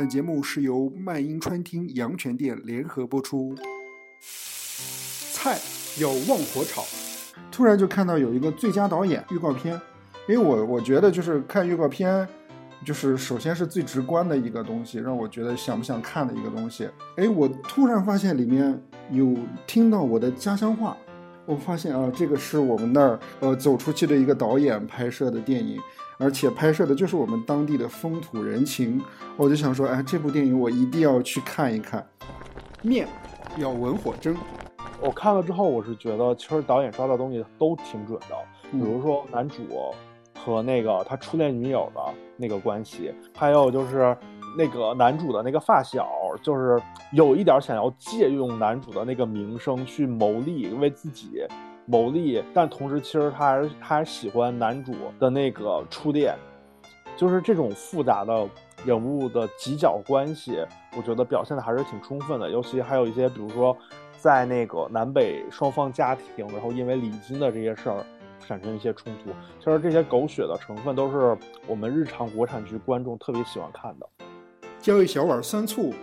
本节目是由麦音川厅阳泉店联合播出。菜要旺火炒，突然就看到有一个最佳导演预告片，因为我我觉得就是看预告片，就是首先是最直观的一个东西，让我觉得想不想看的一个东西。哎，我突然发现里面有听到我的家乡话，我发现啊，这个是我们那儿呃走出去的一个导演拍摄的电影，而且拍摄的就是我们当地的风土人情。我就想说，哎，这部电影我一定要去看一看。面要文火蒸。我看了之后，我是觉得其实导演抓的东西都挺准的，比嗯如说男主和那个他初恋女友的那个关系，还有就是那个男主的那个发小，就是有一点想要借用男主的那个名声去谋利，为自己谋利，但同时其实他还是他还喜欢男主的那个初恋，就是这种复杂的人物的犄角关系，我觉得表现的还是挺充分的，尤其还有一些比如说。在那个南北双方家庭，然后因为礼金的这些事儿产生一些冲突，其实这些狗血的成分都是我们日常国产剧观众特别喜欢看的。浇一小碗酸醋，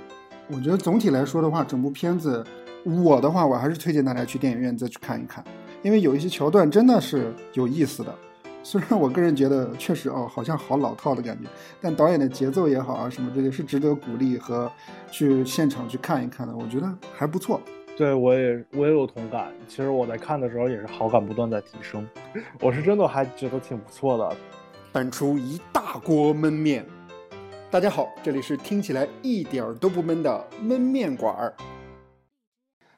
我觉得总体来说的话，整部片子，我的话我还是推荐大家去电影院再去看一看，因为有一些桥段真的是有意思的。虽然我个人觉得确实哦，好像好老套的感觉，但导演的节奏也好啊，什么这些是值得鼓励和去现场去看一看的，我觉得还不错。对我也我也有同感，其实我在看的时候也是好感不断在提升，我是真的还觉得挺不错的。拌出一大锅焖面。大家好，这里是听起来一点儿都不闷的焖面馆儿。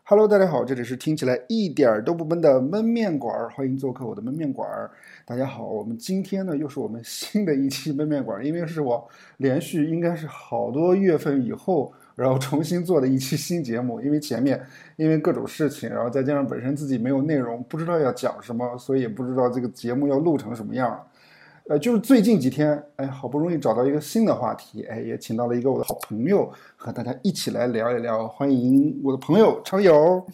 Hello，大家好，这里是听起来一点儿都不闷的焖面馆儿，欢迎做客我的焖面馆儿。大家好，我们今天呢又是我们新的一期焖面馆儿，因为是我连续应该是好多月份以后，然后重新做的一期新节目，因为前面因为各种事情，然后再加上本身自己没有内容，不知道要讲什么，所以也不知道这个节目要录成什么样。呃，就是最近几天，哎，好不容易找到一个新的话题，哎，也请到了一个我的好朋友，和大家一起来聊一聊。欢迎我的朋友常友。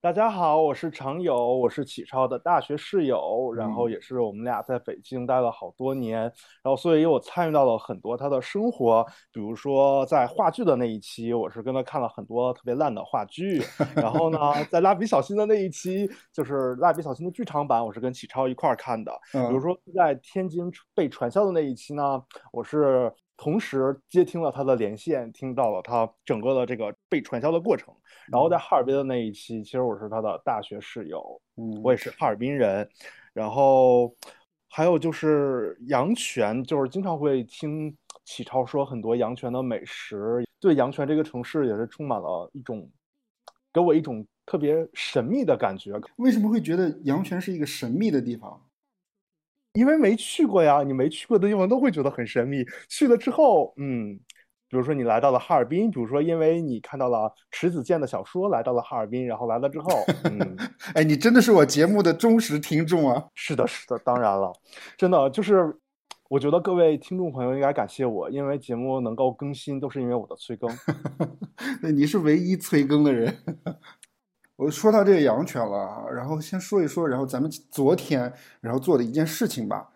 大家好，我是常友，我是启超的大学室友，然后也是我们俩在北京待了好多年，然后所以我参与到了很多他的生活，比如说在话剧的那一期，我是跟他看了很多特别烂的话剧，然后呢，在蜡笔小新的那一期，就是蜡笔小新的剧场版，我是跟启超一块儿看的，比如嗯。说在天津被传销的那一期呢，我是同时接听了他的连线，听到了他整个的这个被传销的过程。然后在哈尔滨的那一期，其实我是他的大学室友，嗯，我也是哈尔滨人。然后还有就是阳泉，就是经常会听启超说很多阳泉的美食，对阳泉这个城市也是充满了一种给我一种特别神秘的感觉。为什么会觉得阳泉是一个神秘的地方？因为没去过呀，你没去过的地方都会觉得很神秘。去了之后，嗯，比如说你来到了哈尔滨，比如说因为你看到了迟子建的小说，来到了哈尔滨，然后来了之后，嗯，哎，你真的是我节目的忠实听众啊！是的，是的，当然了，真的就是，我觉得各位听众朋友应该感谢我，因为节目能够更新都是因为我的催更。那，你是唯一催更的人。我说到这个养犬了啊，然后先说一说，然后咱们昨天然后做的一件事情吧，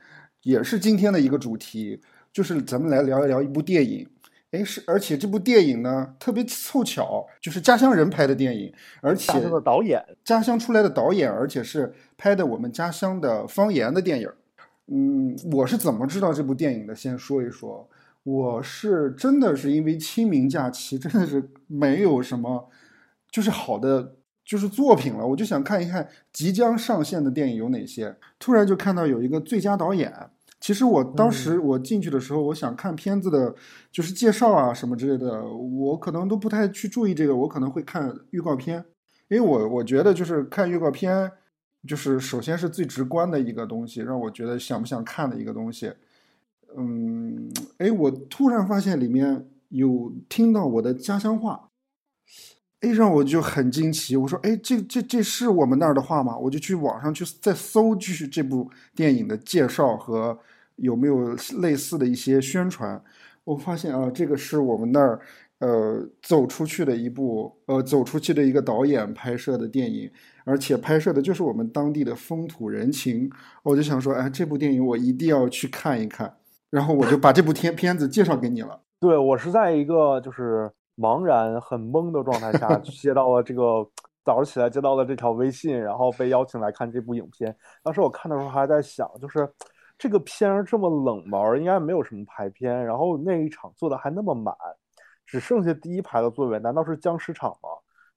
也是今天的一个主题，就是咱们来聊一聊一部电影。哎，是，而且这部电影呢特别凑巧，就是家乡人拍的电影，而且大家的导演，家乡出来的导演，而且是拍的我们家乡的方言的电影。嗯，我是怎么知道这部电影的？先说一说，我是真的是因为清明假期真的是没有什么就是好的就是作品了，我就想看一看即将上线的电影有哪些。突然就看到有一个最佳导演。其实我当时我进去的时候，我想看片子的，就是介绍啊什么之类的，我可能都不太去注意这个，我可能会看预告片，因为我我觉得就是看预告片，就是首先是最直观的一个东西，让我觉得想不想看的一个东西。嗯，哎，我突然发现里面有听到我的家乡话，哎，让我就很惊奇。我说，哎，这这这是我们那儿的话吗？我就去网上去再搜，就是这部电影的介绍和有没有类似的一些宣传。我发现啊，这个是我们那儿呃走出去的一部呃走出去的一个导演拍摄的电影，而且拍摄的就是我们当地的风土人情。我就想说，哎，这部电影我一定要去看一看。然后我就把这部片片子介绍给你了。对我是在一个就是茫然很懵的状态下 接到了这个早上起来接到了这条微信，然后被邀请来看这部影片。当时我看的时候还在想，就是这个片儿这么冷门，应该没有什么排片，然后那一场坐的还那么满，只剩下第一排的座位，难道是僵尸场吗？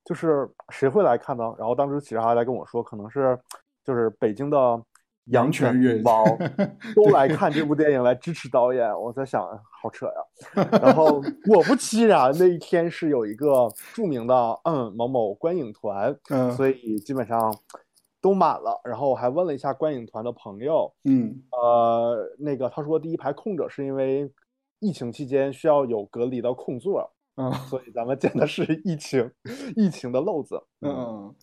就是谁会来看呢？然后当时其实还在跟我说，可能是就是北京的。阳泉同胞都来看这部电影来支持导演，我在想，好扯呀。然后 果不其然，那一天是有一个著名的嗯某某观影团，嗯，所以基本上都满了。然后我还问了一下观影团的朋友，嗯，呃，那个他说第一排空着是因为疫情期间需要有隔离的空座，嗯，所以咱们捡的是疫情疫情的漏子，嗯。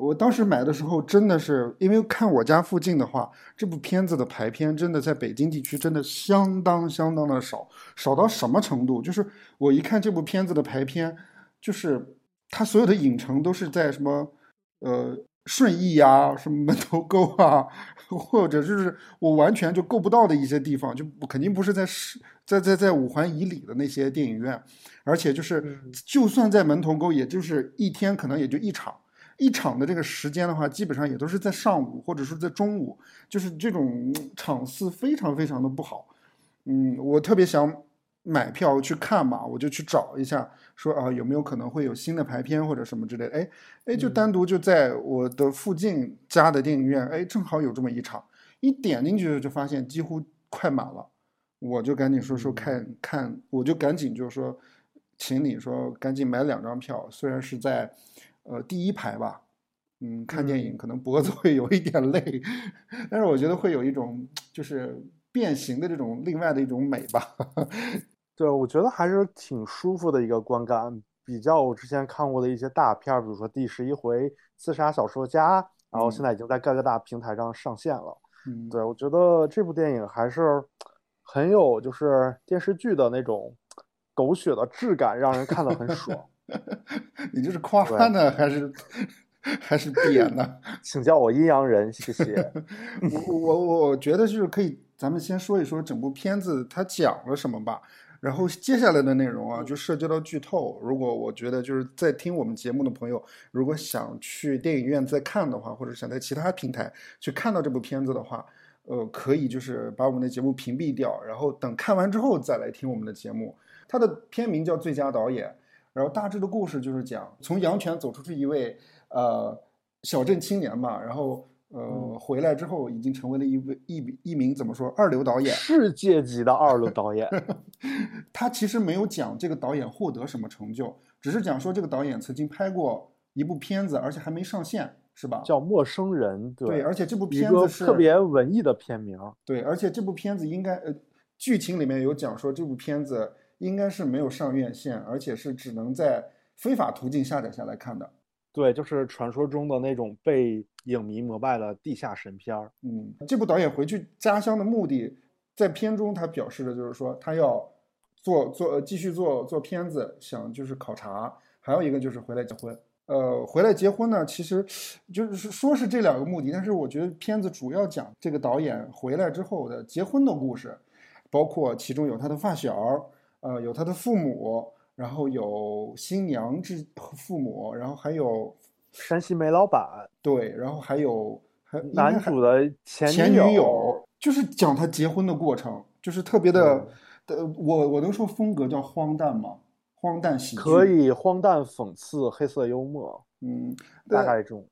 我当时买的时候，真的是因为看我家附近的话，这部片子的排片真的在北京地区真的相当相当的少，少到什么程度？就是我一看这部片子的排片，就是它所有的影城都是在什么呃顺义啊、什么门头沟啊，或者就是我完全就够不到的一些地方，就肯定不是在市在在在五环以里的那些电影院，而且就是就算在门头沟，也就是一天可能也就一场。一场的这个时间的话，基本上也都是在上午或者说在中午，就是这种场次非常非常的不好。嗯，我特别想买票去看嘛，我就去找一下，说啊有没有可能会有新的排片或者什么之类的。哎哎，就单独就在我的附近家的电影院，哎，正好有这么一场，一点进去就发现几乎快满了，我就赶紧说说看看，我就赶紧就说，请你说赶紧买两张票，虽然是在。呃，第一排吧，嗯，看电影可能脖子会有一点累，但是我觉得会有一种就是变形的这种另外的一种美吧。对，我觉得还是挺舒服的一个观感，比较我之前看过的一些大片，比如说《第十一回刺杀小说家》，然后现在已经在各个大平台上上线了。嗯，对，我觉得这部电影还是很有就是电视剧的那种狗血的质感，让人看得很爽。你这是夸呢，还是还是贬呢？请叫我阴阳人，谢谢。我我我觉得就是可以，咱们先说一说整部片子它讲了什么吧。然后接下来的内容啊，就涉及到剧透。如果我觉得就是在听我们节目的朋友，如果想去电影院再看的话，或者想在其他平台去看到这部片子的话，呃，可以就是把我们的节目屏蔽掉，然后等看完之后再来听我们的节目。它的片名叫《最佳导演》。然后大致的故事就是讲从阳泉走出去一位呃小镇青年吧，然后呃回来之后已经成为了一位一一名怎么说二流导演，世界级的二流导演。他其实没有讲这个导演获得什么成就，只是讲说这个导演曾经拍过一部片子，而且还没上线，是吧？叫《陌生人》。对，而且这部片子是特别文艺的片名。对，而且这部片子应该呃剧情里面有讲说这部片子。应该是没有上院线，而且是只能在非法途径下载下来看的。对，就是传说中的那种被影迷膜拜的地下神片儿。嗯，这部导演回去家乡的目的，在片中他表示的就是说，他要做做继续做做片子，想就是考察。还有一个就是回来结婚。呃，回来结婚呢，其实就是说是这两个目的，但是我觉得片子主要讲这个导演回来之后的结婚的故事，包括其中有他的发小。呃，有他的父母，然后有新娘之父母，然后还有山西煤老板，对，然后还有还男主的前女友，就是讲他结婚的过程，就是特别的，的我我能说风格叫荒诞吗？荒诞喜剧可以，荒诞讽刺，黑色幽默，嗯，大概这种。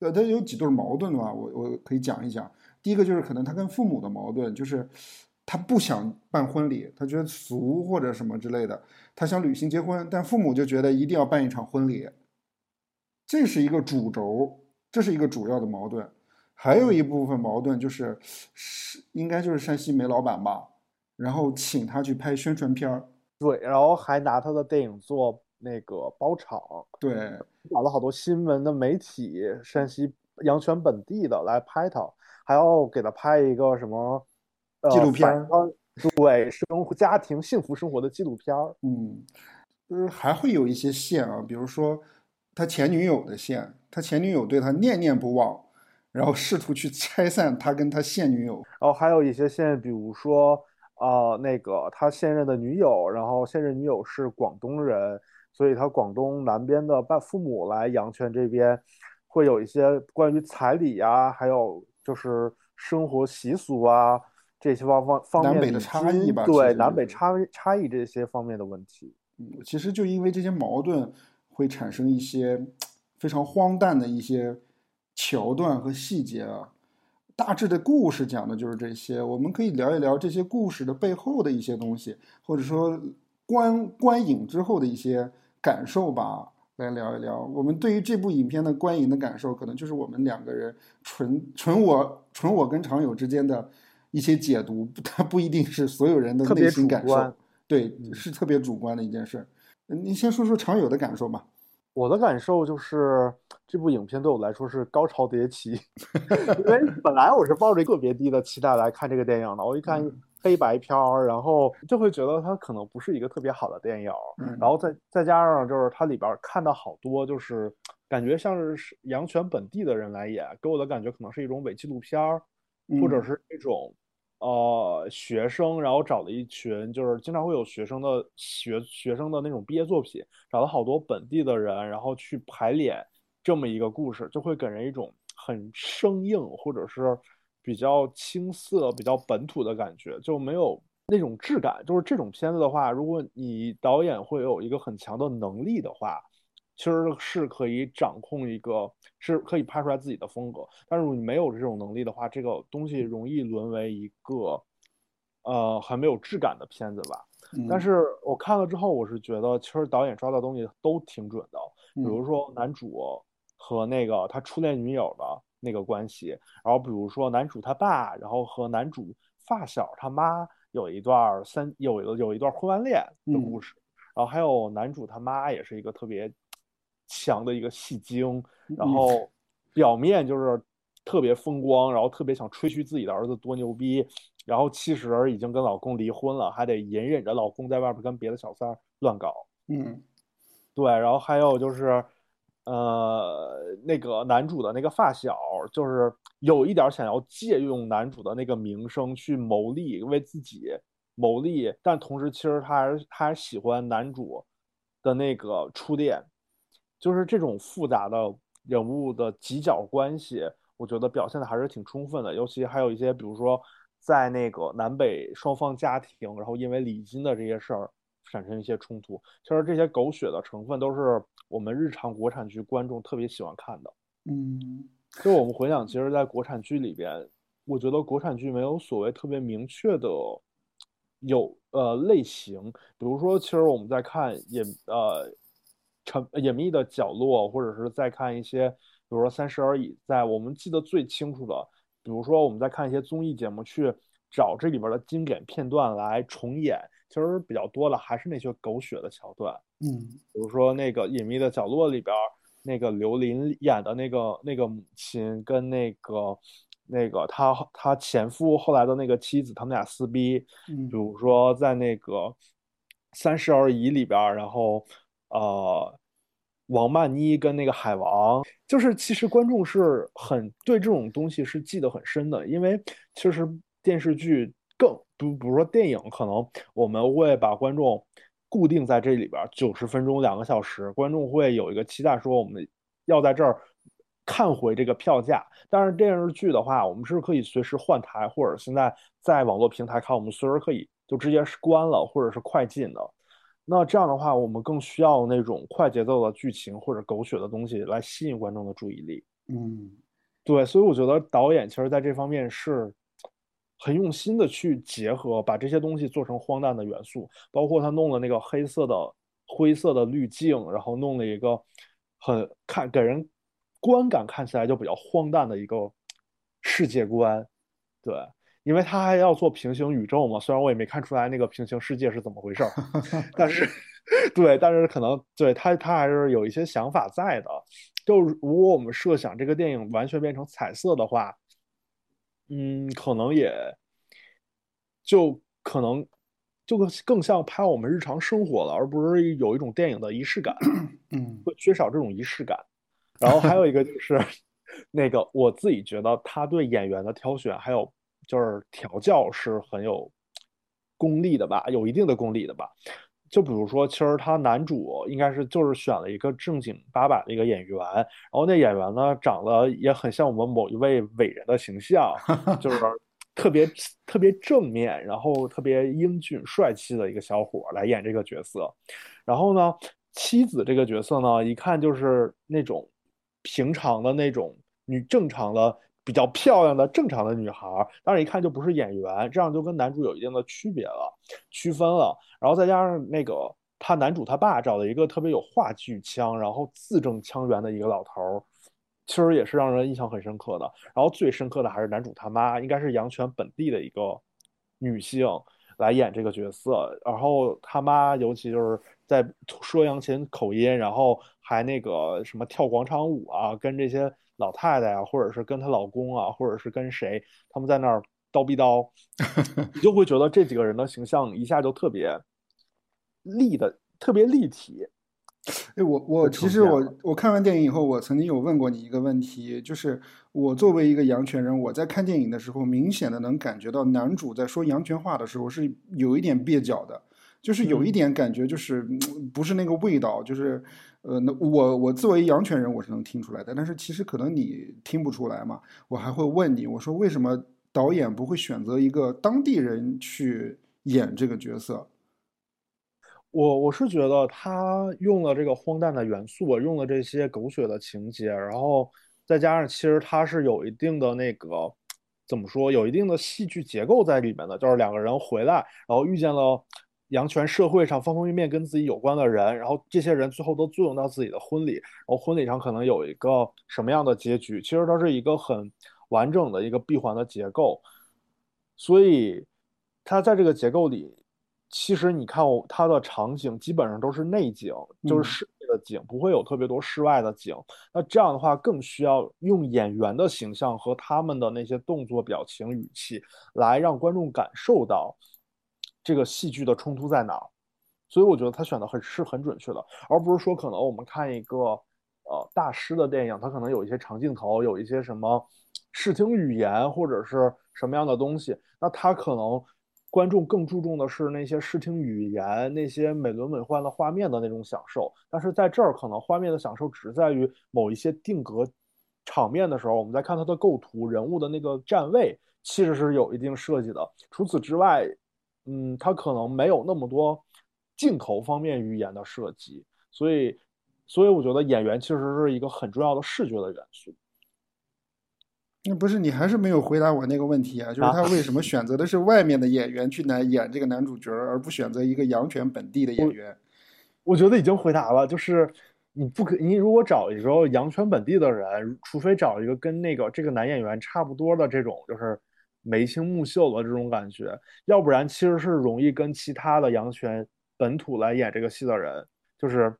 呃，他有几对矛盾的话，我我可以讲一讲。第一个就是可能他跟父母的矛盾，就是。他不想办婚礼，他觉得俗或者什么之类的。他想旅行结婚，但父母就觉得一定要办一场婚礼。这是一个主轴，这是一个主要的矛盾。还有一部分矛盾就是，是应该就是山西煤老板吧，然后请他去拍宣传片儿。对，然后还拿他的电影做那个包场。对，找了好多新闻的媒体，山西阳泉本地的来拍他，还要给他拍一个什么。纪录片儿，对生活、家庭、幸福生活的纪录片儿。嗯，呃，还会有一些线啊，比如说他前女友的线，他前女友对他念念不忘，然后试图去拆散他跟他现女友。然后还有一些线，比如说，呃，那个他现任的女友，然后现任女友是广东人，所以他广东南边的爸父母来阳泉这边，会有一些关于彩礼呀，还有就是生活习俗啊这些方方方面南北的差异吧，对南北差差异这些方面的问题。嗯，其实就因为这些矛盾，会产生一些非常荒诞的一些桥段和细节啊。大致的故事讲的就是这些，我们可以聊一聊这些故事的背后的一些东西，或者说观观影之后的一些感受吧，来聊一聊。我们对于这部影片的观影的感受，可能就是我们两个人纯纯我纯我跟常友之间的一些解读，它不一定是所有人的内心感受。对，是特别主观的一件事。你先说说常有的感受吧。我的感受就是这部影片对我来说是高潮迭起，因为本来我是抱着特别低的期待来看这个电影的。我一 看黑白片儿，然后就会觉得它可能不是一个特别好的电影。然后再再加上就是它里边看到好多就是感觉像是阳泉本地的人来演，给我的感觉可能是一种伪纪录片儿，或者是一种。呃，学生，然后找了一群，就是经常会有学生的学学生的那种毕业作品，找了好多本地的人，然后去排练这么一个故事，就会给人一种很生硬或者是比较青涩、比较本土的感觉，就没有那种质感。就是这种片子的话，如果你导演会有一个很强的能力的话。其实是可以掌控一个，是可以拍出来自己的风格。但是你没有这种能力的话，这个东西容易沦为一个，呃，很没有质感的片子吧。但是我看了之后，我是觉得其实导演抓到东西都挺准的。比如说男主和那个他初恋女友的那个关系，然后比如说男主他爸，然后和男主发小他妈有一段三有有一段婚外恋的故事，然后还有男主他妈也是一个特别。强的一个戏精，然后表面就是特别风光，然后特别想吹嘘自己的儿子多牛逼，然后其实已经跟老公离婚了，还得隐忍着老公在外边跟别的小三乱搞。嗯，对，然后还有就是，呃，那个男主的那个发小，就是有一点想要借用男主的那个名声去谋利，为自己谋利，但同时其实他还是他还喜欢男主的那个初恋。就是这种复杂的人物的几角关系，我觉得表现的还是挺充分的。尤其还有一些，比如说在那个南北双方家庭，然后因为礼金的这些事儿产生一些冲突。其实这些狗血的成分都是我们日常国产剧观众特别喜欢看的。嗯，就我们回想，其实，在国产剧里边，我觉得国产剧没有所谓特别明确的有呃类型。比如说，其实我们在看也呃。沉隐秘的角落，或者是在看一些，比如说《三十而已》，在我们记得最清楚的，比如说我们在看一些综艺节目，去找这里边的经典片段来重演，其实比较多的还是那些狗血的桥段。嗯，比如说那个《隐秘的角落》里边，那个刘琳演的那个那个母亲跟那个那个他他前夫后来的那个妻子，他们俩撕逼。嗯，比如说在那个《三十而已》里边，然后。呃，王曼妮跟那个海王，就是其实观众是很对这种东西是记得很深的，因为其实电视剧更不，比如说电影，可能我们会把观众固定在这里边九十分钟两个小时，观众会有一个期待，说我们要在这儿看回这个票价。但是电视剧的话，我们是可以随时换台，或者现在在网络平台看，我们随时可以就直接是关了，或者是快进的。那这样的话，我们更需要那种快节奏的剧情或者狗血的东西来吸引观众的注意力。嗯，对，所以我觉得导演其实在这方面是很用心的去结合，把这些东西做成荒诞的元素，包括他弄了那个黑色的灰色的滤镜，然后弄了一个很看给人观感看起来就比较荒诞的一个世界观，对。因为他还要做平行宇宙嘛，虽然我也没看出来那个平行世界是怎么回事儿，但是，对，但是可能对他他还是有一些想法在的。就如果我们设想这个电影完全变成彩色的话，嗯，可能也就可能就更像拍我们日常生活了，而不是有一种电影的仪式感，嗯，会缺少这种仪式感。然后还有一个就是 那个我自己觉得他对演员的挑选还有。就是调教是很有功力的吧，有一定的功力的吧。就比如说，其实他男主应该是就是选了一个正经八百的一个演员，然后那演员呢长得也很像我们某一位伟人的形象，就是特别特别正面，然后特别英俊帅气的一个小伙来演这个角色。然后呢，妻子这个角色呢，一看就是那种平常的那种女正常的。比较漂亮的正常的女孩，但是一看就不是演员，这样就跟男主有一定的区别了，区分了。然后再加上那个他男主他爸找了一个特别有话剧腔，然后字正腔圆的一个老头儿，其实也是让人印象很深刻的。然后最深刻的还是男主他妈，应该是阳泉本地的一个女性来演这个角色。然后他妈尤其就是在说阳泉口音，然后还那个什么跳广场舞啊，跟这些。老太太啊，或者是跟她老公啊，或者是跟谁，他们在那儿叨逼叨，你就会觉得这几个人的形象一下就特别立的，特别立体。哎，我我其实我我看完电影以后，我曾经有问过你一个问题，就是我作为一个阳泉人，我在看电影的时候，明显的能感觉到男主在说阳泉话的时候是有一点蹩脚的，就是有一点感觉，就是不是那个味道，就是。呃，那我我作为阳泉人，我是能听出来的。但是其实可能你听不出来嘛。我还会问你，我说为什么导演不会选择一个当地人去演这个角色？我我是觉得他用了这个荒诞的元素，用了这些狗血的情节，然后再加上其实他是有一定的那个怎么说，有一定的戏剧结构在里面的，就是两个人回来，然后遇见了。阳泉社会上方方面面跟自己有关的人，然后这些人最后都作用到自己的婚礼，然后婚礼上可能有一个什么样的结局？其实它是一个很完整的一个闭环的结构，所以它在这个结构里，其实你看它的场景基本上都是内景，就是室内的景，不会有特别多室外的景。那这样的话，更需要用演员的形象和他们的那些动作、表情、语气来让观众感受到。这个戏剧的冲突在哪儿？所以我觉得他选的很是很准确的，而不是说可能我们看一个呃大师的电影，他可能有一些长镜头，有一些什么视听语言或者是什么样的东西，那他可能观众更注重的是那些视听语言、那些美轮美奂的画面的那种享受。但是在这儿，可能画面的享受只在于某一些定格场面的时候，我们在看它的构图、人物的那个站位，其实是有一定设计的。除此之外。嗯，他可能没有那么多镜头方面语言的设计，所以，所以我觉得演员其实是一个很重要的视觉的元素。那不是你还是没有回答我那个问题啊？就是他为 什么选择的是外面的演员去来演这个男主角，而不选择一个阳泉本地的演员？我觉得已经回答了，就是你不可，你如果找一个阳泉本地的人，除非找一个跟那个这个男演员差不多的这种，就是。眉清目秀的这种感觉，要不然其实是容易跟其他的杨泉本土来演这个戏的人，就是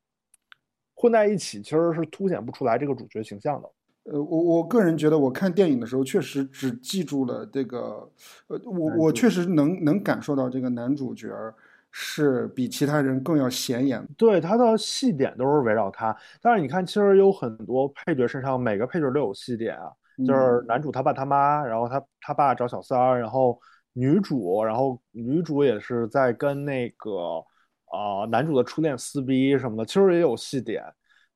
混在一起，其实是凸显不出来这个主角形象的。呃，我我个人觉得，我看电影的时候确实只记住了这个，呃，我我确实能能感受到这个男主角是比其他人更要显眼。对，他的戏点都是围绕他，但是你看，其实有很多配角身上每个配角都有戏点啊。就是男主他爸他妈，然后他他爸找小三儿，然后女主，然后女主也是在跟那个啊男主的初恋撕逼什么的，其实也有戏点，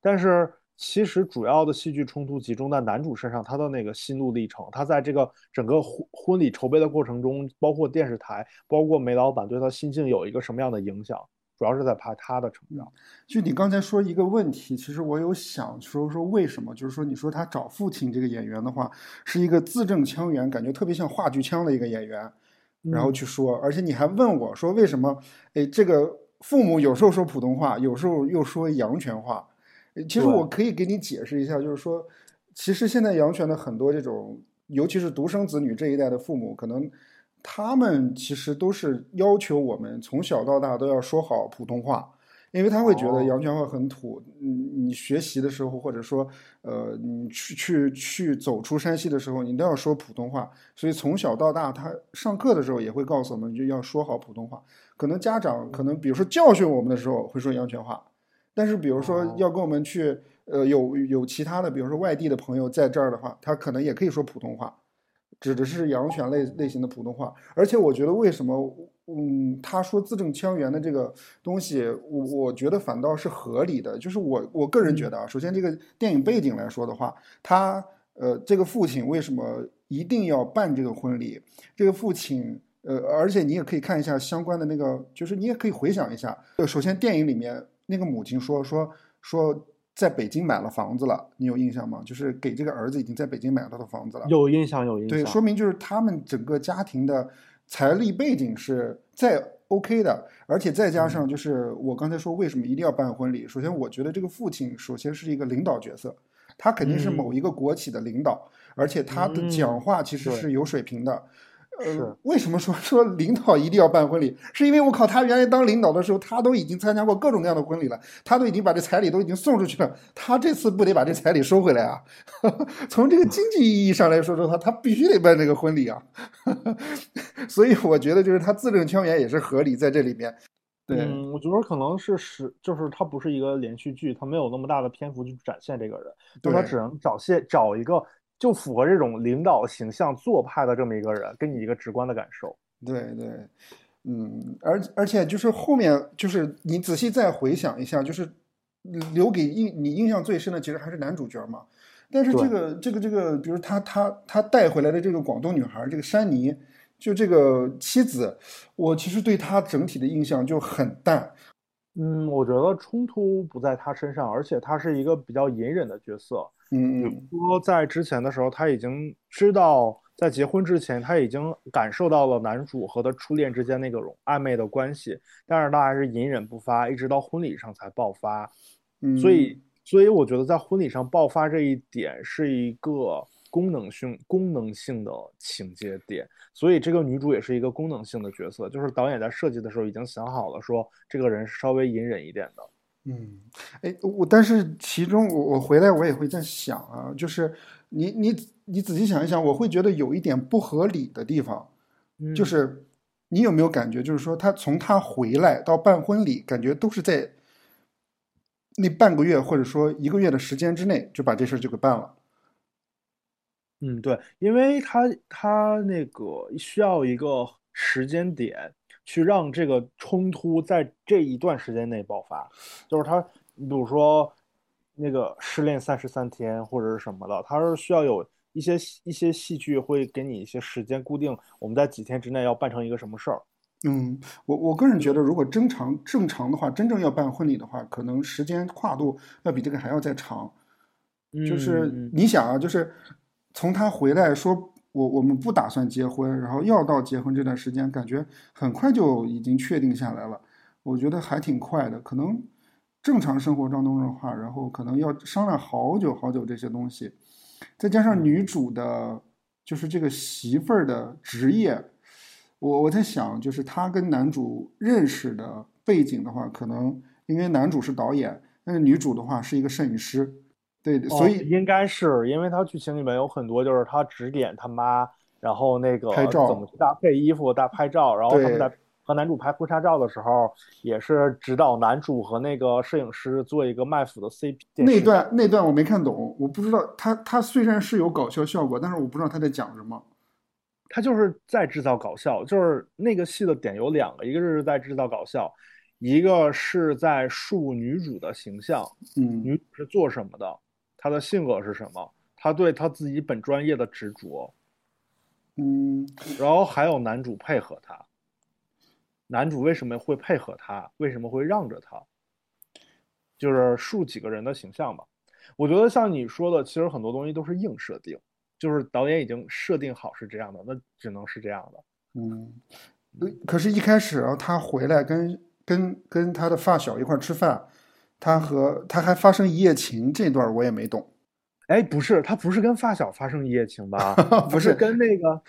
但是其实主要的戏剧冲突集中在男主身上，他的那个心路历程，他在这个整个婚婚礼筹备的过程中，包括电视台，包括梅老板对他心境有一个什么样的影响。主要是在怕他的成长。就你刚才说一个问题，其实我有想说说为什么，就是说你说他找父亲这个演员的话，是一个字正腔圆，感觉特别像话剧腔的一个演员，然后去说，而且你还问我说为什么？哎，这个父母有时候说普通话，有时候又说阳泉话。其实我可以给你解释一下，就是说，其实现在阳泉的很多这种，尤其是独生子女这一代的父母，可能。他们其实都是要求我们从小到大都要说好普通话，因为他会觉得阳泉话很土。嗯，你学习的时候，或者说，呃，你去去去走出山西的时候，你都要说普通话。所以从小到大，他上课的时候也会告诉我们，就要说好普通话。可能家长可能比如说教训我们的时候会说阳泉话，但是比如说要跟我们去，呃，有有其他的，比如说外地的朋友在这儿的话，他可能也可以说普通话。指的是养犬类类型的普通话。而且我觉得为什么，嗯，他说字正腔圆的这个东西，我我觉得反倒是合理的。就是我我个人觉得啊，首先这个电影背景来说的话，他呃这个父亲为什么一定要办这个婚礼？这个父亲。呃，而且你也可以看一下相关的那个，就是你也可以回想一下。首先电影里面那个母亲说说说在北京买了房子了，你有印象吗？就是给这个儿子已经在北京买到的房子了。有印象，有印象。对，说明就是他们整个家庭的财力背景是在 OK 的，而且再加上就是我刚才说为什么一定要办婚礼。首先，我觉得这个父亲首先是一个领导角色，他肯定是某一个国企的领导，而且他的讲话其实是有水平的。呃，为什么说说领导一定要办婚礼？是因为我靠，他原来当领导的时候，他都已经参加过各种各样的婚礼了，他都已经把这彩礼都已经送出去了，他这次不得把这彩礼收回来啊？从这个经济意义上来说的话，他必须得办这个婚礼啊。所以我觉得就是他字正腔圆也是合理在这里面。对，我觉得可能是是，就是他不是一个连续剧，他没有那么大的篇幅去展现这个人，就他只能找些找一个。就符合这种领导形象做派的这么一个人，给你一个直观的感受。对对，嗯，而而且就是后面就是你仔细再回想一下，就是留给印你印象最深的其实还是男主角嘛。但是这个这个这个，比如他他他带回来的这个广东女孩，这个珊妮，就这个妻子，我其实对她整体的印象就很淡。嗯，我觉得冲突不在她身上，而且她是一个比较隐忍的角色。嗯，比如说在之前的时候，他已经知道，在结婚之前，他已经感受到了男主和他初恋之间那种暧昧的关系，但是他还是隐忍不发，一直到婚礼上才爆发。嗯，所以，所以我觉得在婚礼上爆发这一点是一个功能性、功能性的情节点。所以这个女主也是一个功能性的角色，就是导演在设计的时候已经想好了，说这个人是稍微隐忍一点的。嗯，哎，我但是其中我我回来我也会在想啊，就是你你你仔细想一想，我会觉得有一点不合理的地方，就是你有没有感觉，就是说他从他回来到办婚礼，感觉都是在那半个月或者说一个月的时间之内就把这事儿就给办了。嗯，对，因为他他那个需要一个时间点。去让这个冲突在这一段时间内爆发，就是他，你比如说那个失恋三十三天或者是什么的，他是需要有一些一些戏剧会给你一些时间固定，我们在几天之内要办成一个什么事儿。嗯，我我个人觉得，如果正常正常的话，真正要办婚礼的话，可能时间跨度要比这个还要再长。就是你想啊，就是从他回来说。我我们不打算结婚，然后要到结婚这段时间，感觉很快就已经确定下来了。我觉得还挺快的，可能正常生活当中的话，然后可能要商量好久好久这些东西，再加上女主的，就是这个媳妇儿的职业，我我在想，就是她跟男主认识的背景的话，可能因为男主是导演，但是女主的话是一个摄影师。对，所以应该是因为他剧情里面有很多，就是他指点他妈，然后那个拍照怎么去搭配衣服、搭拍照，然后他们在和男主拍婚纱照的时候，也是指导男主和那个摄影师做一个卖腐的 CP。那段那段我没看懂，我不知道他他虽然是有搞笑效果，但是我不知道他在讲什么。他就是在制造搞笑，就是那个戏的点有两个，一个是在制造搞笑，一个是在树女主的形象，嗯，女主是做什么的。他的性格是什么？他对他自己本专业的执着，嗯，然后还有男主配合他，男主为什么会配合他？为什么会让着他？就是树几个人的形象吧。我觉得像你说的，其实很多东西都是硬设定，就是导演已经设定好是这样的，那只能是这样的。嗯，可是，一开始啊，他回来跟跟跟他的发小一块吃饭。他和他还发生一夜情这段我也没懂，哎，不是，他不是跟发小发生一夜情吧？不是跟那个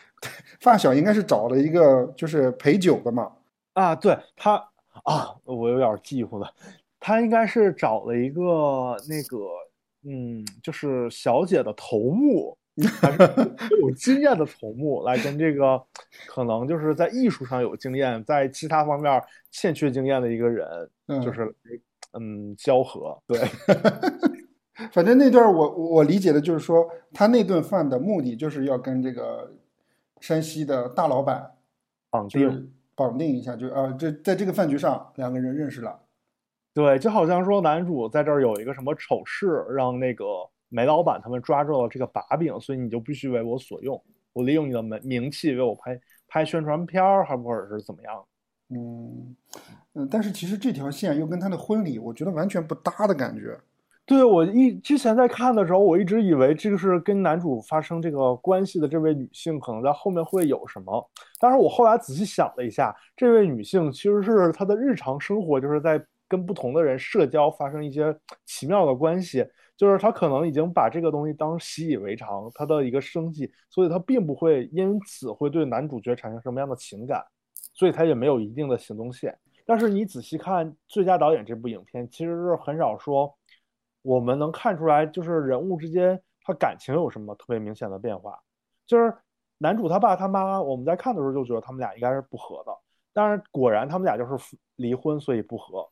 发小应该是找了一个就是陪酒的嘛？啊，对他啊，我有点记乎了，他应该是找了一个那个嗯，就是小姐的头目，还是 有经验的头目来跟这个可能就是在艺术上有经验，在其他方面欠缺经验的一个人，就是。嗯，交合对，反正那段我我理解的就是说，他那顿饭的目的就是要跟这个山西的大老板绑定。绑定一下，就啊，这在这个饭局上两个人认识了。对，就好像说男主在这儿有一个什么丑事，让那个煤老板他们抓住了这个把柄，所以你就必须为我所用。我利用你的名名气为我拍拍宣传片儿，还或者是怎么样？嗯嗯，但是其实这条线又跟他的婚礼，我觉得完全不搭的感觉。对我一之前在看的时候，我一直以为这个是跟男主发生这个关系的这位女性可能在后面会有什么，但是我后来仔细想了一下，这位女性其实是她的日常生活就是在跟不同的人社交，发生一些奇妙的关系，就是她可能已经把这个东西当习以为常，她的一个生计，所以她并不会因此会对男主角产生什么样的情感，所以他也没有一定的行动线。但是你仔细看《最佳导演》这部影片，其实是很少说。我们能看出来，就是人物之间他感情有什么特别明显的变化。就是男主他爸他妈，我们在看的时候就觉得他们俩应该是不和的，但是果然他们俩就是离婚，所以不和。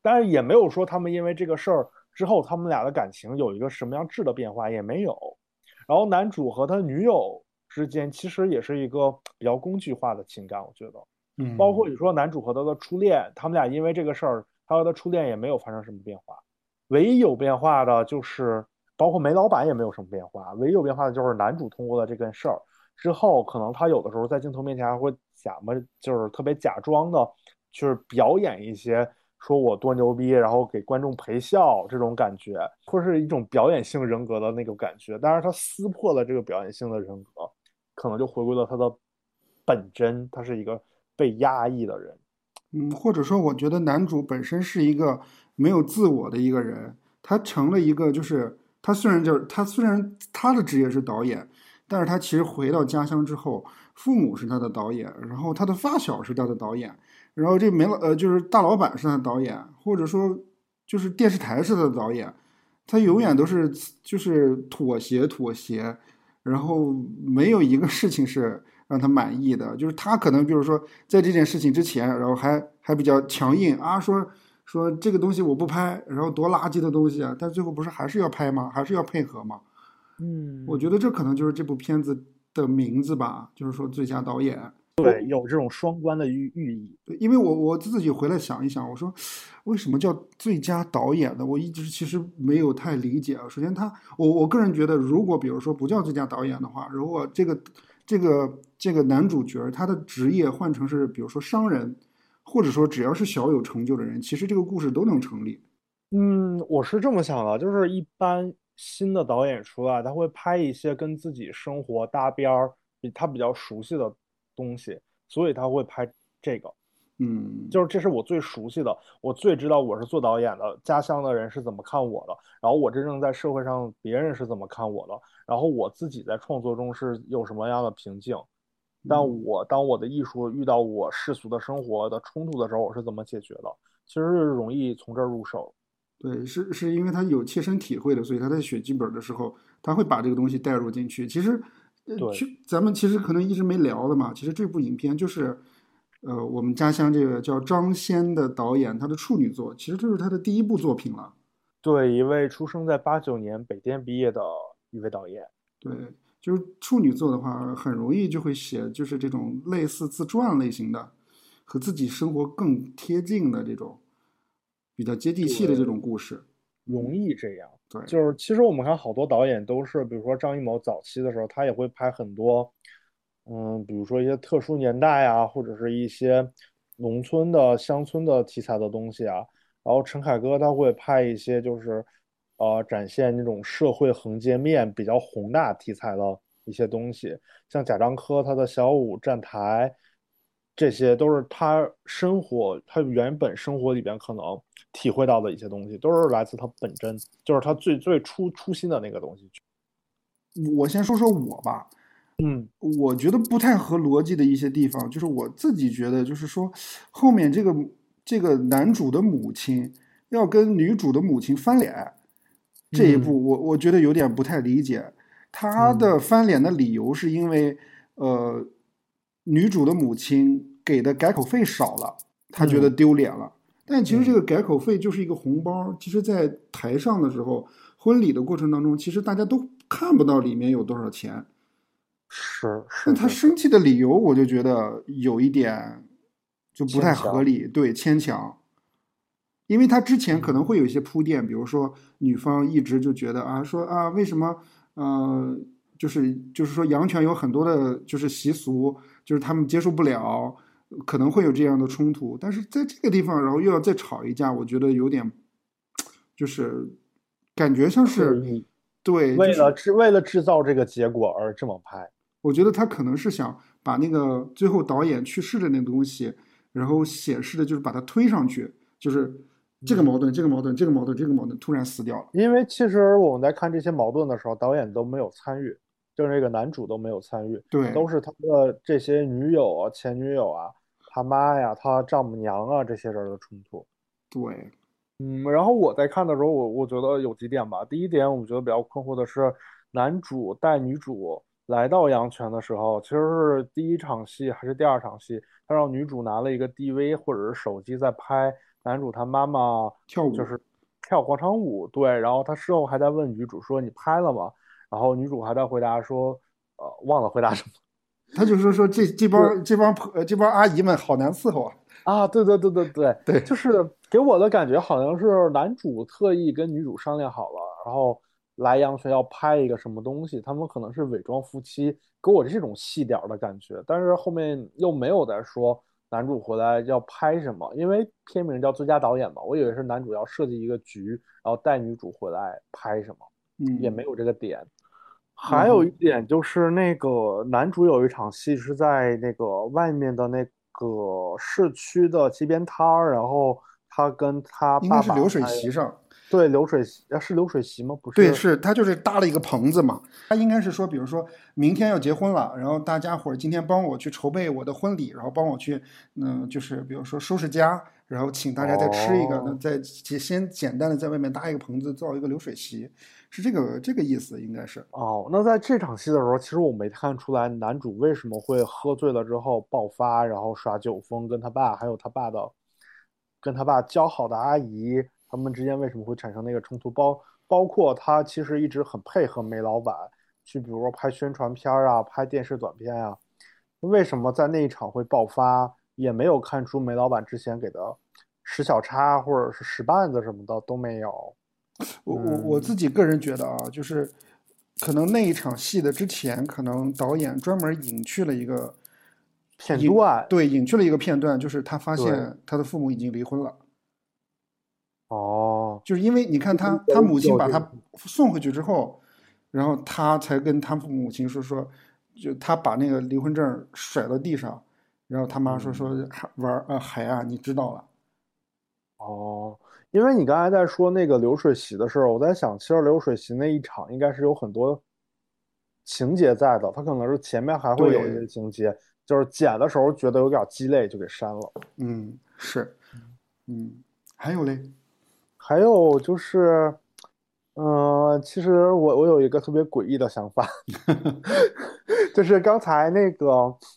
但是也没有说他们因为这个事儿之后，他们俩的感情有一个什么样质的变化，也没有。然后男主和他女友之间其实也是一个比较工具化的情感，我觉得，嗯，包括你说男主和他的初恋，他们俩因为这个事儿，他和他初恋也没有发生什么变化。唯一有变化的就是，包括煤老板也没有什么变化。唯一有变化的就是男主通过了这件事儿之后，可能他有的时候在镜头面前还会假么，就是特别假装的，就是表演一些说我多牛逼，然后给观众陪笑这种感觉，或是一种表演性人格的那个感觉。但是他撕破了这个表演性的人格，可能就回归了他的本真，他是一个被压抑的人。嗯，或者说，我觉得男主本身是一个。没有自我的一个人，他成了一个，就是他虽然就是他虽然他的职业是导演，但是他其实回到家乡之后，父母是他的导演，然后他的发小是他的导演，然后这煤老呃就是大老板是他的导演，或者说就是电视台是他的导演，他永远都是就是妥协妥协，然后没有一个事情是让他满意的，就是他可能就是说在这件事情之前，然后还还比较强硬啊说。说这个东西我不拍，然后多垃圾的东西啊！但最后不是还是要拍吗？还是要配合吗？嗯，我觉得这可能就是这部片子的名字吧，就是说最佳导演。对，有这种双关的寓寓意。对，因为我我自己回来想一想，我说为什么叫最佳导演呢？我一直其实没有太理解啊。首先，他我我个人觉得，如果比如说不叫最佳导演的话，如果这个这个这个男主角他的职业换成是比如说商人。或者说，只要是小有成就的人，其实这个故事都能成立。嗯，我是这么想的，就是一般新的导演出来，他会拍一些跟自己生活搭边儿、比他比较熟悉的东西，所以他会拍这个。嗯，就是这是我最熟悉的，我最知道我是做导演的，家乡的人是怎么看我的，然后我真正在社会上别人是怎么看我的，然后我自己在创作中是有什么样的瓶颈。但我当我的艺术遇到我世俗的生活的冲突的时候，我是怎么解决的？其实是容易从这儿入手。对，是是因为他有切身体会的，所以他在写剧本的时候，他会把这个东西带入进去。其实，对，咱们其实可能一直没聊的嘛。其实这部影片就是，呃，我们家乡这个叫张先的导演他的处女作，其实就是他的第一部作品了。对，一位出生在八九年北电毕业的一位导演。对。就是处女作的话，很容易就会写，就是这种类似自传类型的，和自己生活更贴近的这种，比较接地气的这种故事，容易这样。对，就是其实我们看好多导演都是，比如说张艺谋早期的时候，他也会拍很多，嗯，比如说一些特殊年代啊，或者是一些农村的乡村的题材的东西啊。然后陈凯歌他会拍一些就是。呃，展现那种社会横截面比较宏大题材的一些东西，像贾樟柯他的小五站台，这些都是他生活他原本生活里边可能体会到的一些东西，都是来自他本真，就是他最最初初心的那个东西。我先说说我吧，嗯，我觉得不太合逻辑的一些地方，就是我自己觉得，就是说后面这个这个男主的母亲要跟女主的母亲翻脸。这一步我我觉得有点不太理解，他的翻脸的理由是因为，呃，女主的母亲给的改口费少了，他觉得丢脸了。但其实这个改口费就是一个红包，其实，在台上的时候，婚礼的过程当中，其实大家都看不到里面有多少钱。是是。但他生气的理由，我就觉得有一点就不太合理，对，牵强。因为他之前可能会有一些铺垫，比如说女方一直就觉得啊，说啊，为什么，呃，就是就是说阳泉有很多的，就是习俗，就是他们接受不了，可能会有这样的冲突。但是在这个地方，然后又要再吵一架，我觉得有点，就是感觉像是对，为了制为了制造这个结果而这么拍。我觉得他可能是想把那个最后导演去世的那个东西，然后显示的就是把它推上去，就是。这个矛盾，这个矛盾，这个矛盾，这个矛盾突然死掉了。因为其实我们在看这些矛盾的时候，导演都没有参与，就是这个男主都没有参与，对，都是他的这些女友啊、前女友啊、他妈呀、他丈母娘啊这些人的冲突。对，嗯，然后我在看的时候，我我觉得有几点吧。第一点，我觉得比较困惑的是，男主带女主来到阳泉的时候，其实是第一场戏还是第二场戏，他让女主拿了一个 DV 或者是手机在拍。男主他妈妈跳舞就是跳广场舞，对，然后他事后还在问女主说你拍了吗？然后女主还在回答说，呃，忘了回答什么。他就说说这这帮这帮婆这帮阿姨们好难伺候啊！啊，对对对对对对，就是给我的感觉好像是男主特意跟女主商量好了，然后来阳泉要拍一个什么东西，他们可能是伪装夫妻，给我这种细点的感觉，但是后面又没有再说。男主回来要拍什么？因为片名叫最佳导演嘛，我以为是男主要设计一个局，然后带女主回来拍什么，嗯，也没有这个点。还有一点就是那个男主有一场戏是在那个外面的那个市区的街边摊儿，然后他跟他应该是流水席上。对流水席啊，是流水席吗？不是，对，是他就是搭了一个棚子嘛。他应该是说，比如说明天要结婚了，然后大家伙儿今天帮我去筹备我的婚礼，然后帮我去，嗯，就是比如说收拾家，然后请大家再吃一个，那再先简单的在外面搭一个棚子，造一个流水席，是这个这个意思，应该是。哦，那在这场戏的时候，其实我没看出来男主为什么会喝醉了之后爆发，然后耍酒疯，跟他爸还有他爸的，跟他爸交好的阿姨。他们之间为什么会产生那个冲突？包包括他其实一直很配合梅老板，去比如说拍宣传片啊，拍电视短片啊。为什么在那一场会爆发？也没有看出梅老板之前给的使小叉或者是使绊子什么的都没有。我我我自己个人觉得啊，就是可能那一场戏的之前，可能导演专门隐去了一个片段，对，隐去了一个片段，就是他发现他的父母已经离婚了。哦，就是因为你看他，他母亲把他送回去之后，然后他才跟他母亲说说，就他把那个离婚证甩到地上，然后他妈说说玩啊，孩啊，你知道了。哦，因为你刚才在说那个流水席的事儿，我在想，其实流水席那一场应该是有很多情节在的，他可能是前面还会有一些情节，就是剪的时候觉得有点鸡肋，就给删了。嗯，是，嗯，还有嘞。还有就是，嗯，其实我我有一个特别诡异的想法，就是刚才那个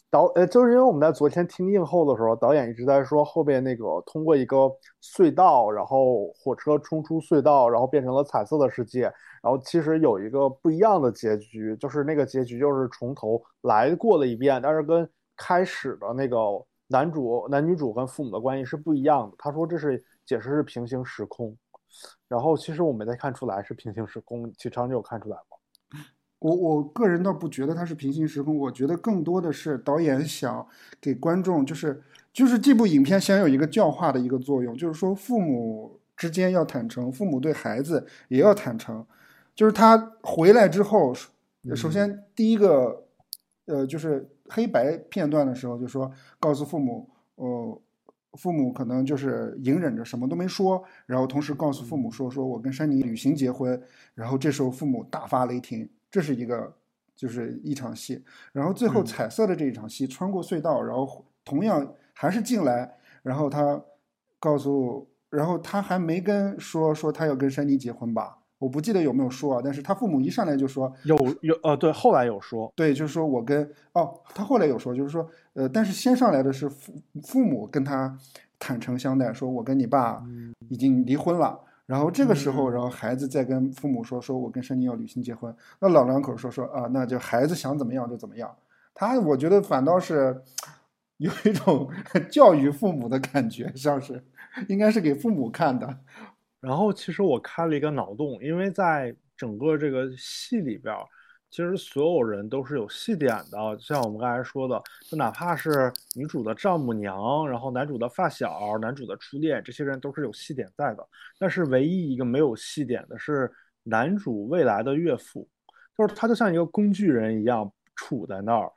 导，呃，就是因为我们在昨天听映后的时候，导演一直在说后边那个通过一个隧道，然后火车冲出隧道，然后变成了彩色的世界，然后其实有一个不一样的结局，就是那个结局就是从头来过了一遍，但是跟开始的那个男主、男女主跟父母的关系是不一样的。他说这是。解释是平行时空，然后其实我没太看出来是平行时空，其实你有看出来吗？我我个人倒不觉得它是平行时空，我觉得更多的是导演 想给观众，就是就是这部影片想有一个教化的一个作用，就是说父母之间要坦诚，父母对孩子也要坦诚。就是他回来之后，首先第一个，呃，就是黑白片段的时候，就说告诉父母，呃。父母可能就是隐忍着什么都没说，然后同时告诉父母说：“说我跟山妮旅行结婚。”然后这时候父母大发雷霆，这是一个就是一场戏。然后最后彩色的这一场戏，穿过隧道，然后同样还是进来，然后他告诉，然后他还没跟说说他要跟山妮结婚吧。我不记得有没有说啊，但是他父母一上来就说有有呃对，后来有说对，就是说我跟哦，他后来有说，就是说呃，但是先上来的是父父母跟他坦诚相待，说我跟你爸已经离婚了，然后这个时候，嗯然后孩子再跟父母说，说我跟申妮要履行结婚，那老两口说说啊，那就孩子想怎么样就怎么样。他我觉得反倒是有一种 教育父母的感觉，像是应该是给父母看的。然后其实我开了一个脑洞，因为在整个这个戏里边儿，其实所有人都是有戏点的，就像我们刚才说的，就哪怕是女主的丈母娘，然后男主的发小、男主的初恋，这些人都是有戏点在的。但是唯一一个没有戏点的是男主未来的岳父，就是他就像一个工具人一样杵在那儿，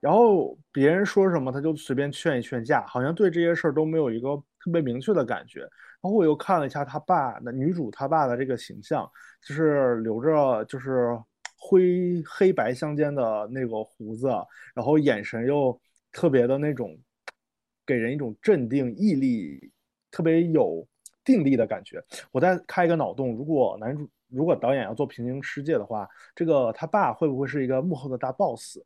然后别人说什么他就随便劝一劝架，好像对这些事儿都没有一个特别明确的感觉。然后我又看了一下他爸那女主他爸的这个形象，就是留着就是灰黑白相间的那个胡子，然后眼神又特别的那种，给人一种镇定毅力，特别有定力的感觉。我再开一个脑洞，如果男主如果导演要做平行世界的话，这个他爸会不会是一个幕后的大 boss？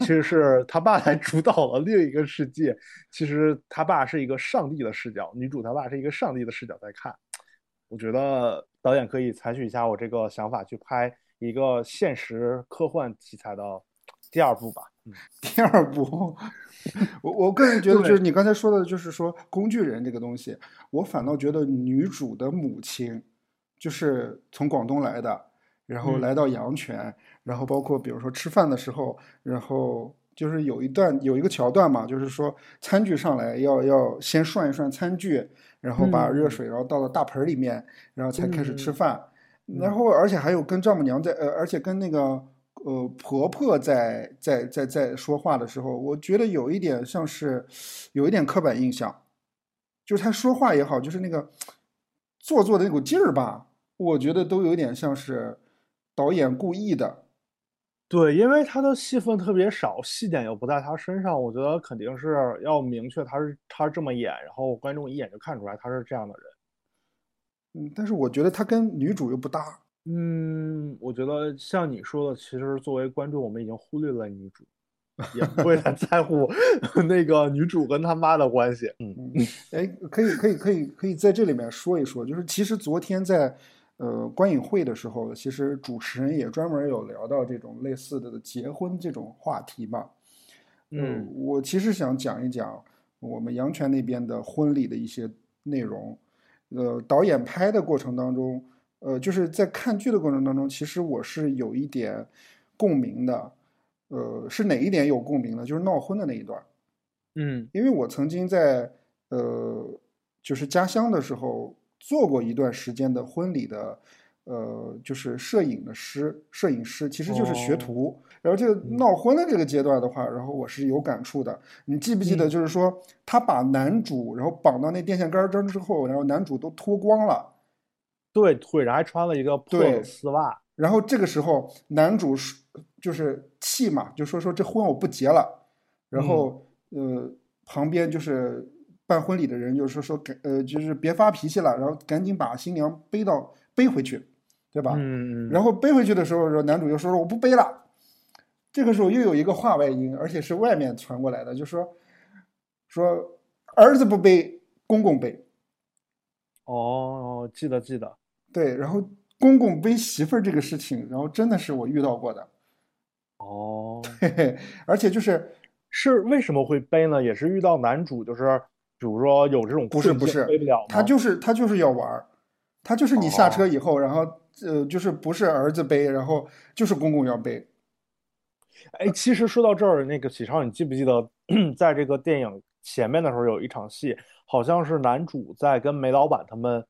其实是他爸来主导了另一个世界。其实他爸是一个上帝的视角，女主他爸是一个上帝的视角在看。我觉得导演可以采取一下我这个想法去拍一个现实科幻题材的第二部吧。嗯，第二部，我我个人觉得就是你刚才说的，就是说工具人这个东西，我反倒觉得女主的母亲就是从广东来的，然后嗯来到阳泉，然后包括比如说吃饭的时候，然后就是有一段有一个桥段嘛，就是说餐具上来要要先涮一涮餐具，然后把嗯热水然后倒到大盆里面，然后才开始吃嗯饭。然后而且还有跟丈母娘在呃，而且跟那个呃婆婆在在在在说话的时候，我觉得有一点像是有一点刻板印象，就是她说话也好，就是那个做作的那股劲儿吧，我觉得都有点像是导演故意的。对，因为他的戏份特别少，戏点又不在他身上，我觉得肯定是要明确他是他是这么演，然后观众一眼就看出来他是这样的人。嗯，但是我觉得他跟女主又不搭。嗯，我觉得像你说的，其实作为观众，我们已经忽略了女主，也不会太 在乎那个女主跟他妈的关系。嗯嗯，哎，可以可以可以可以在这里面说一说，就是其实昨天在呃观影会的时候，其实主持人也专门有聊到这种类似的结婚这种话题嘛。呃嗯我其实想讲一讲我们阳泉那边的婚礼的一些内容。呃，导演拍的过程当中，呃，就是在看剧的过程当中，其实我是有一点共鸣的。呃，是哪一点有共鸣呢？就是闹婚的那一段。嗯因为我曾经在呃，就是家乡的时候做过一段时间的婚礼的，呃，就是摄影的师，摄影师其实就是学哦徒。然后这个闹婚的这个阶段的话，然后我是有感触的。你记不记得，嗯就是说他把男主然后绑到那电线杆儿上之后，然后男主都脱光了，对，腿上还穿了一个破丝袜。然后这个时候男主是就是气嘛，就说说这婚我不结了，然后、呃旁边就是办婚礼的人就说说呃就是别发脾气了，然后赶紧把新娘背到背回去，对吧？嗯，然后背回去的时候，说男主就说说我不背了。这个时候又有一个话外音，而且是外面传过来的，就说说儿子不背，公公背。哦，记得记得。对，然后公公背媳妇儿这个事情，然后真的是我遇到过的。哦，嘿嘿，而且就是是为什么会背呢？也是遇到男主，就是比如说有这种不是不是背不了，他就是他就是要玩儿，他就是你下车哦以后，然后呃就是不是儿子背，然后就是公公要背。哎，其实说到这儿，那个启超，你记不记得，在这个电影前面的时候有一场戏，好像是男主在跟煤老板他们，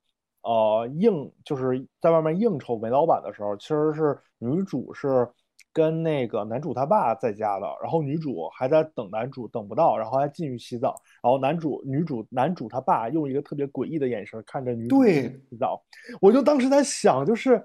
呃，应就是在外面应酬煤老板的时候，其实是女主是跟那个男主他爸在家的，然后女主还在等男主，等不到，然后还进去洗澡，然后男主女主男主他爸用一个特别诡异的眼神看着女主对洗澡，我就当时在想，就是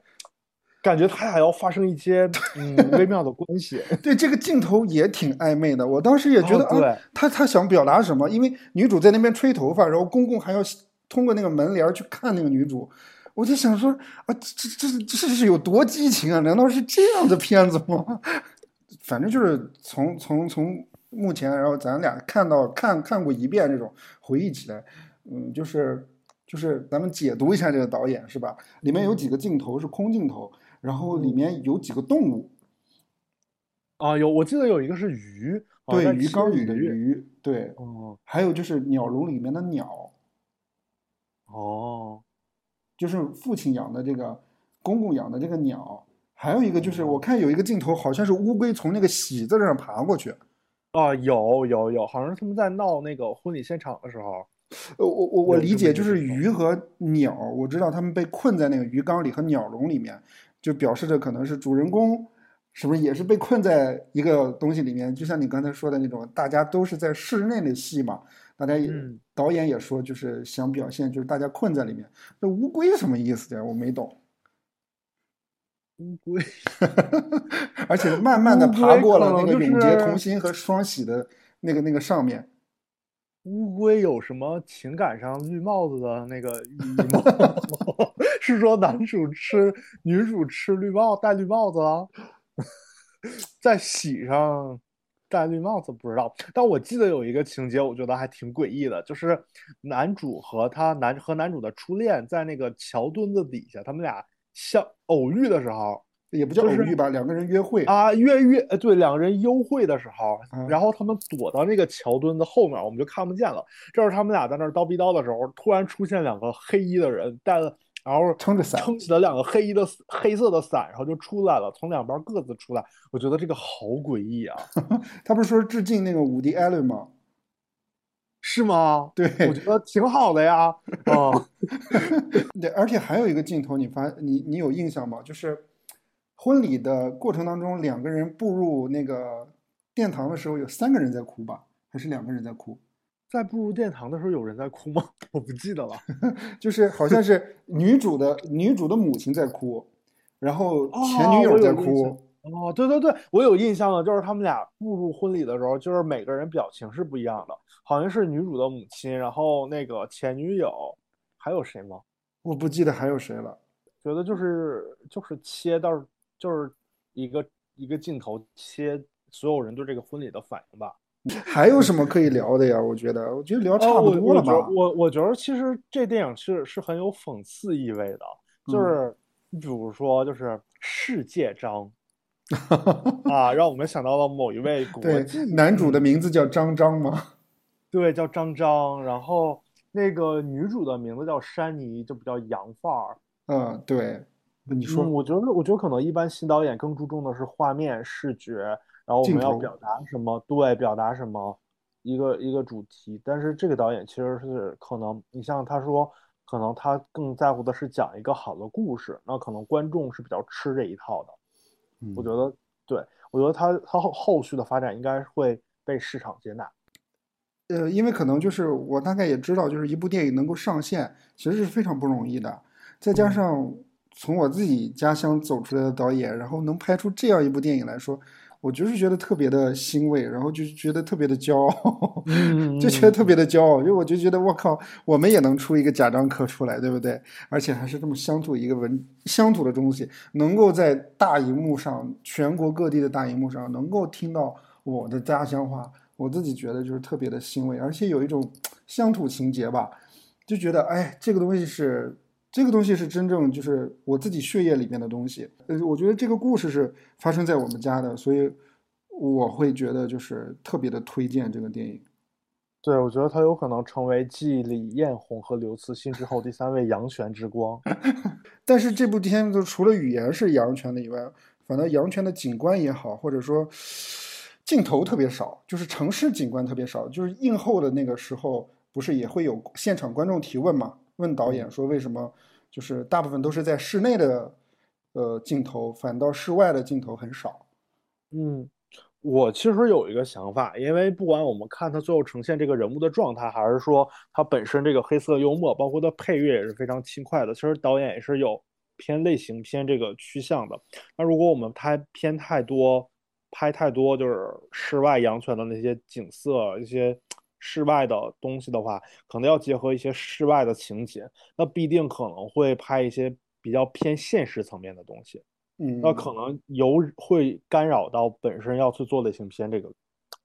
感觉他俩要发生一些嗯微妙的关系。对这个镜头也挺暧昧的，我当时也觉得、啊，他他想表达什么？因为女主在那边吹头发，然后公公还要通过那个门帘儿去看那个女主，我就想说啊，这这这这是有多激情啊？难道是这样的片子吗？反正就是从从从目前，然后咱俩看到看看过一遍这种回忆起来，嗯，就是就是咱们解读一下这个导演是吧？里面有几个镜头是空镜头，然后里面有几个动物，啊，有我记得有一个是鱼，对，鱼缸里的鱼。鱼，对，哦还有就是鸟笼里面的鸟，哦，就是父亲养的这个，公公养的这个鸟。还有一个就是，我看有一个镜头，好像是乌龟从那个喜字上爬过去。啊，有有有，好像是他们在闹那个婚礼现场的时候。呃，我我我理解，就是鱼和鸟，我知道他们被困在那个鱼缸里和鸟笼里面，就表示着可能是主人公是不是也是被困在一个东西里面？就像你刚才说的那种，大家都是在室内的戏嘛，大家也、嗯导演也说就是想表现就是大家困在里面。那乌龟什么意思呀？我没懂。乌龟而且慢慢的爬过了那个永结是同心和双喜的那个那个上面。乌龟有什么情感上绿帽子的那个寓意吗？是说男主吃女主吃绿帽戴绿帽子了，在喜上戴绿帽子不知道，但我记得有一个情节，我觉得还挺诡异的，就是男主和他男和男主的初恋在那个桥墩子底下，他们俩相偶遇的时候，也不叫偶遇吧，两个人约会。啊，约约呃，对，两个人幽会的时候，嗯然后他们躲到那个桥墩子后面，我们就看不见了。这时候他们俩在那儿叨逼叨的时候，突然出现两个黑衣的人，带了，然后撑着伞撑起了两个黑衣的黑色的伞，然后就出来了，从两边各自出来。我觉得这个好诡异啊，他不是说致敬那个伍迪·艾伦吗？是吗？对，我觉得挺好的呀，啊，对，而且还有一个镜头，你发你你有印象吗？就是婚礼的过程当中，两个人步入那个殿堂的时候，有三个人在哭吧？还是两个人在哭？在步入殿堂的时候有人在哭吗？我不记得了。就是好像是女主的女主的母亲在哭，然后前哦女友在哭。哦，对对对，我有印象了，就是他们俩步入婚礼的时候，就是每个人表情是不一样的，好像是女主的母亲，然后那个前女友，还有谁吗？我不记得还有谁了。觉得就是就是切到就是一个一个镜头切所有人对这个婚礼的反应吧。还有什么可以聊的呀？我觉得，我觉得聊差哦，不多了吧。得我我觉得其实这电影是是很有讽刺意味的，就嗯是你比如说就是世界章 啊，让我们想到了某一位国对际，男主的嗯名字叫张张吗？对，叫张张，然后那个女主的名字叫珊妮，就比较洋范儿。嗯，对。你嗯，说，我觉得，我觉得可能一般新导演更注重的是画面、视觉，然后我们要表达什么，对，表达什么一个一个主题。但是这个导演其实是可能，你像他说，可能他更在乎的是讲一个好的故事，那可能观众是比较吃这一套的。我觉嗯得，对，我觉得他他后后续的发展应该会被市场接纳。呃，因为可能就是我大概也知道，就是一部电影能够上线，其实是非常不容易的。再加嗯上从我自己家乡走出来的导演，然后能拍出这样一部电影来说，我就是觉得特别的欣慰，然后就觉得特别的骄傲，嗯就觉得特别的骄傲，因为我就觉得我靠，我们也能出一个贾樟柯出来，对不对？而且还是这么乡土一个文乡土的东西，能够在大荧幕上，全国各地的大荧幕上能够听到我的家乡话，我自己觉得就是特别的欣慰，而且有一种乡土情节吧，就觉得哎，这个东西是这个东西是真正就是我自己血液里面的东西。呃，我觉得这个故事是发生在我们家的，所以我会觉得就是特别的推荐这个电影。对，我觉得他有可能成为继李彦宏和刘慈欣之后第三位阳泉之光。但是这部片子除了语言是阳泉的以外，反正阳泉的景观也好，或者说镜头特别少，就是城市景观特别少。就是映后的那个时候，不是也会有现场观众提问嘛？问导演说为什么就是大部分都是在室内的呃镜头，反倒室外的镜头很少。嗯，我其实有一个想法，因为不管我们看他最后呈现这个人物的状态，还是说他本身这个黑色幽默，包括他配乐也是非常轻快的。其实导演也是有偏类型偏这个趋向的。那如果我们拍偏太多，拍太多就是室外阳泉的那些景色，一些室外的东西的话，可能要结合一些室外的情节，那必定可能会拍一些比较偏现实层面的东西。嗯，那可能有会干扰到本身要去做类型片这个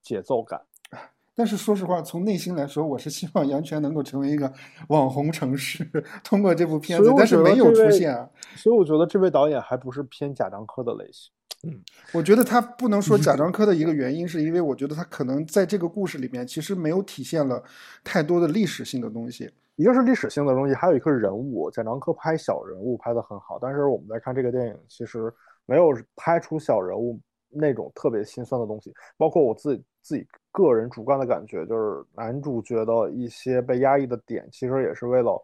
节奏感。但是说实话，从内心来说，我是希望阳泉能够成为一个网红城市，通过这部片子，但是没有出现啊。所以我觉得这位导演还不是偏贾樟柯的类型。嗯，我觉得他不能说贾樟柯的一个原因，是因为我觉得他可能在这个故事里面其实没有体现了太多的历史性的东西。一个是历史性的东西，还有一个是人物。贾樟柯拍小人物拍得很好，但是我们在看这个电影，其实没有拍出小人物那种特别心酸的东西。包括我自己自己个人主观的感觉，就是男主角的一些被压抑的点，其实也是为了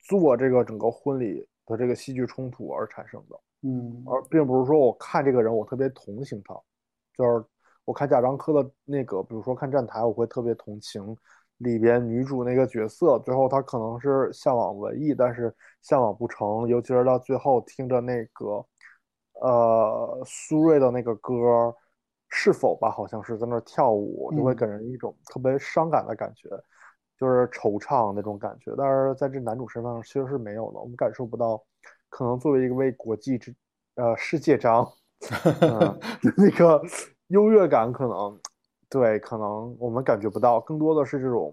做这个整个婚礼的这个戏剧冲突而产生的。嗯，而并不是说我看这个人我特别同情他，就是我看贾樟柯的那个，比如说看站台，我会特别同情。里边女主那个角色，最后她可能是向往文艺，但是向往不成，尤其是到最后听着那个，呃，苏芮的那个歌，是否吧，好像是在那跳舞，就会给人一种特别伤感的感觉，就是惆怅那种感觉。但是在这男主身上其实是没有的，我们感受不到，可能作为一个为国际之，呃，世界章，那个优越感可能。对，可能我们感觉不到，更多的是这种，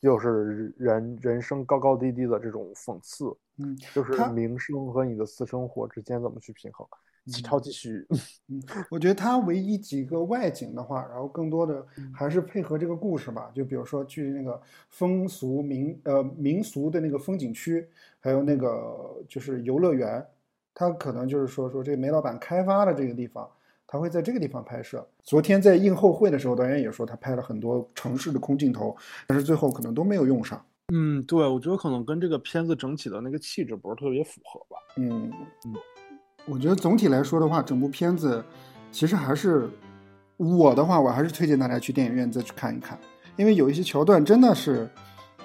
就是人人生高高低低的这种讽刺，嗯，就是名声和你的私生活之间怎么去平衡，超级虚。嗯，我觉得他唯一几个外景的话，然后更多的还是配合这个故事吧，就比如说去那个风俗民呃民俗的那个风景区，还有那个就是游乐园，他可能就是说说这煤老板开发的这个地方。他会在这个地方拍摄。昨天在映后会的时候，导演也说他拍了很多城市的空镜头，但是最后可能都没有用上。嗯，对，我觉得可能跟这个片子整体的那个气质不是特别符合吧。嗯嗯，我觉得总体来说的话，整部片子其实还是我的话，我还是推荐大家去电影院再去看一看，因为有一些桥段真的是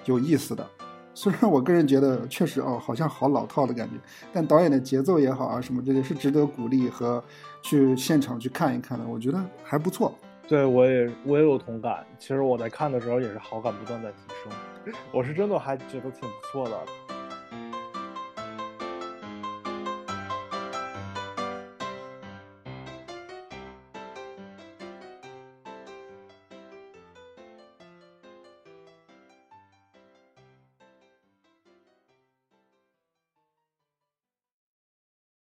有意思的。虽然我个人觉得确实哦，好像好老套的感觉，但导演的节奏也好啊，什么这些是值得鼓励和去现场去看一看的，我觉得还不错。对我也我也有同感，其实我在看的时候也是好感不断在提升，我是真的还觉得挺不错的。